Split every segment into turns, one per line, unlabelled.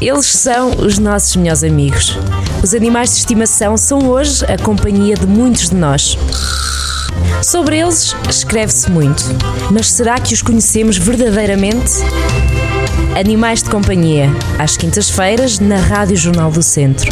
Eles são os nossos melhores amigos. Os animais de estimação são hoje a companhia de muitos de nós. Sobre eles escreve-se muito, mas será que os conhecemos verdadeiramente? Animais de Companhia, às quintas-feiras, na Rádio Jornal do Centro.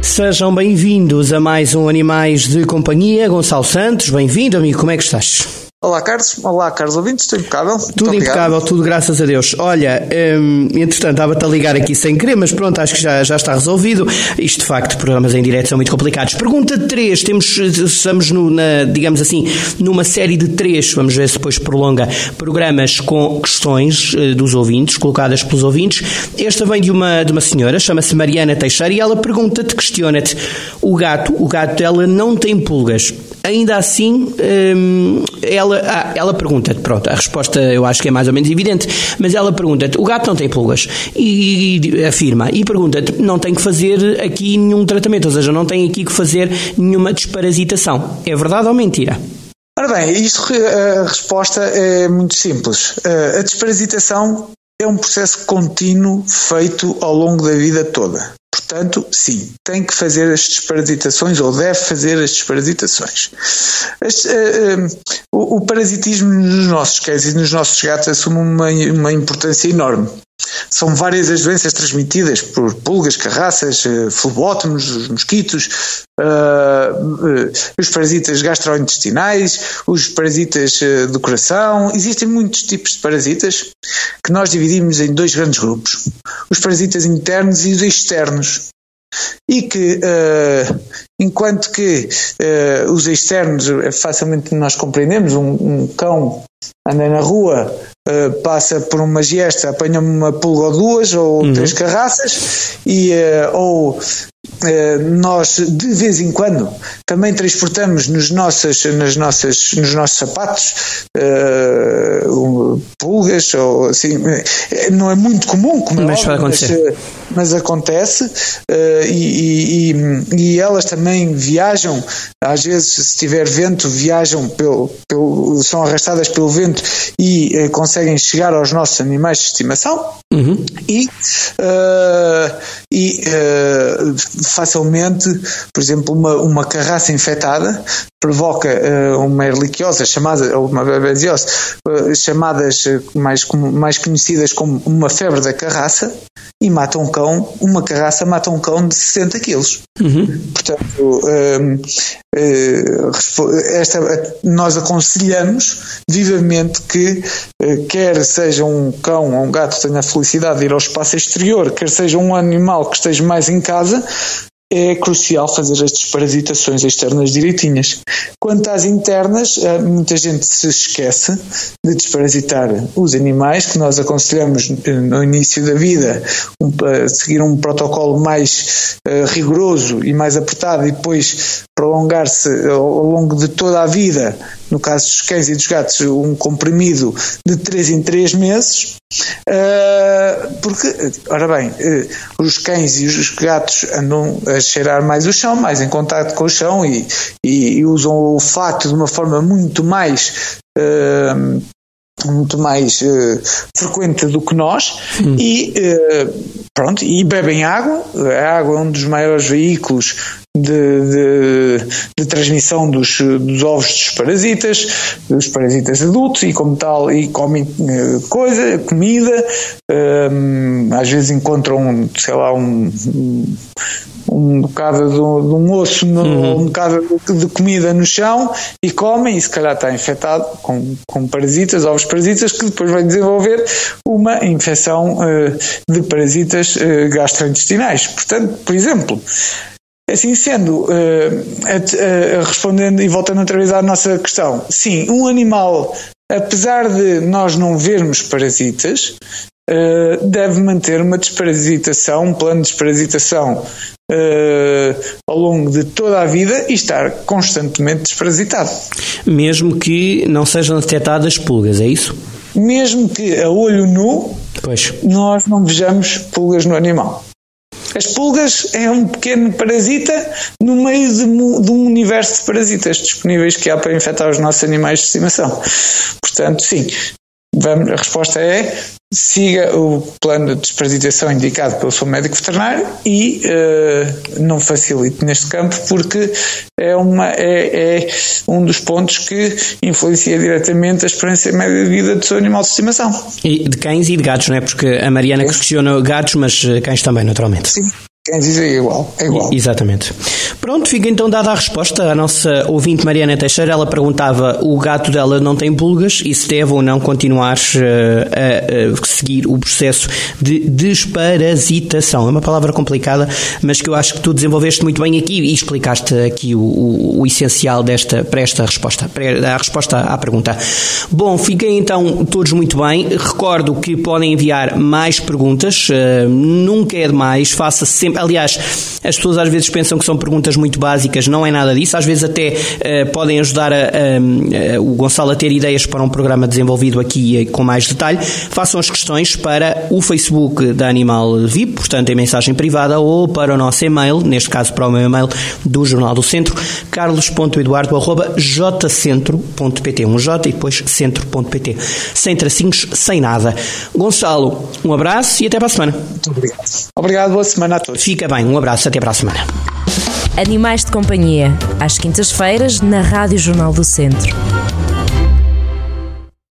Sejam bem-vindos a mais um Animais de Companhia. Gonçalo Santos, bem-vindo, amigo, como é que estás?
Olá, Carlos. Olá, Carlos ouvintes. Estou impecável.
Tudo impecável, tudo graças a Deus. Olha, hum, entretanto, estava-te a ligar aqui sem querer, mas pronto, acho que já, já está resolvido. Isto, de facto, programas em direto são muito complicados. Pergunta 3. Temos, estamos, no, na, digamos assim, numa série de três, vamos ver se depois prolonga, programas com questões uh, dos ouvintes, colocadas pelos ouvintes. Esta vem de uma, de uma senhora, chama-se Mariana Teixeira, e ela pergunta-te, questiona-te, o gato, o gato dela não tem pulgas. Ainda assim, hum, ela, ah, ela pergunta-te, pronto, a resposta eu acho que é mais ou menos evidente, mas ela pergunta-te, o gato não tem pulgas, e, e afirma, e pergunta-te, não tem que fazer aqui nenhum tratamento, ou seja, não tem aqui que fazer nenhuma desparasitação. É verdade ou mentira?
Ora bem, isto, a resposta é muito simples. A desparasitação é um processo contínuo feito ao longo da vida toda. Portanto, sim, tem que fazer as desparasitações ou deve fazer as desparasitações. Uh, uh, o, o, parasitismo nos nossos cães e nos nossos gatos assume uma, uma importância enorme. São várias as doenças transmitidas por pulgas, carraças, uh, flebótomos, os mosquitos, uh, os parasitas gastrointestinais, os parasitas do coração. Existem muitos tipos de parasitas que nós dividimos em dois grandes grupos: os parasitas internos e os externos e que, uh, enquanto que uh, os externos facilmente nós compreendemos, um, um cão anda na rua, uh, passa por uma gesta, apanha uma pulga ou duas ou uhum. três carraças e ou eh, nós de vez em quando também transportamos nos, nossas, nas nossas, nos nossos sapatos uh, pulgas ou assim eh, não é muito comum como
mas, é óbvio,
mas, mas, acontece uh, e, e, e, elas também viajam às vezes se tiver vento viajam pelo, pelo são arrastadas pelo vento e uh, conseguem chegar aos nossos animais de estimação uhum. e, e facilmente, por exemplo, uma, uma carraça infectada provoca uh, uma erliquiose chamada, ou uma babesiose, uh, chamadas uh, mais, mais conhecidas como uma febre da carraça, e mata um cão, uma carraça mata um cão de 60 quilos. Uhum. Portanto, esta, nós aconselhamos vivamente que quer seja um cão ou um gato que tenha a felicidade de ir ao espaço exterior, quer seja um animal que esteja mais em casa, é crucial fazer as desparasitações externas direitinhas. Quanto às internas, eh, muita gente se esquece de desparasitar os animais, que nós aconselhamos eh, no início da vida a seguir um protocolo mais eh, rigoroso e mais apertado e depois prolongar-se ao longo de toda a vida, no caso dos cães e dos gatos, um comprimido de 3 em 3 meses, porque, ora bem, os cães e os gatos andam a cheirar mais o chão, mais em contato com o chão e, e, e usam o olfato de uma forma muito mais uh, muito mais uh, frequente do que nós hum. e uh, pronto e bebem água a água é um dos maiores veículos de, de, de, transmissão dos, dos ovos dos parasitas, dos parasitas adultos e como tal e comem uh, coisa, comida, um, às vezes encontram, sei lá, um, um bocado de, de um osso, no, uhum. um bocado de comida no chão e comem e se calhar está infectado com, com parasitas, ovos parasitas, que depois vai desenvolver uma infecção uh, de parasitas uh, gastrointestinais. Portanto, por exemplo, Assim sendo, uh, uh, respondendo e voltando outra vez à nossa questão, sim, um animal, apesar de nós não vermos parasitas, uh, deve manter uma desparasitação, um plano de desparasitação ao longo de toda a vida e estar constantemente desparasitado.
Mesmo que não sejam detectadas pulgas, é isso?
Mesmo que a olho nu pois. nós não vejamos pulgas no animal. As pulgas é um pequeno parasita no meio de, de, um universo de parasitas disponíveis que há para infectar os nossos animais de estimação. Portanto, sim, Vamos, a resposta é siga o plano de desparasitação indicado pelo seu médico veterinário e uh, não facilite neste campo porque é, uma, é, é, um dos pontos que influencia diretamente a esperança média de vida do seu animal de estimação.
E de cães e de gatos, não é? Porque a Mariana é. questiona gatos, mas eh, cães também, naturalmente.
Sim. Quem diz é igual, é igual.
Exatamente. Pronto, fica então dada a resposta. A nossa ouvinte Mariana Teixeira, ela perguntava: o gato dela não tem pulgas e se deve ou não continuar uh, a, seguir o processo de desparasitação. É uma palavra complicada, mas que eu acho que tu desenvolveste muito bem aqui e explicaste aqui o, o, o essencial desta, para esta resposta, para a resposta à pergunta. Bom, fiquem então todos muito bem. Recordo que podem enviar mais perguntas, uh, nunca é demais, faça sempre. Aliás, as pessoas às vezes pensam que são perguntas muito básicas, não é nada disso. Às vezes até uh, podem ajudar a, a, a, o Gonçalo a ter ideias para um programa desenvolvido aqui com mais detalhe. Façam as questões para o Facebook da Animal VIP, portanto em mensagem privada, ou para o nosso e-mail, neste caso para o meu e-mail do Jornal do Centro, carlos.eduardo.jcentro.pt, um J e depois centro.pt, sem tracinhos, sem nada. Gonçalo, um abraço e até para a semana.
Muito obrigado. Obrigado, boa semana a todos.
Fica bem, um abraço, até para a semana.
Animais de Companhia, às quintas-feiras, na Rádio Jornal do Centro.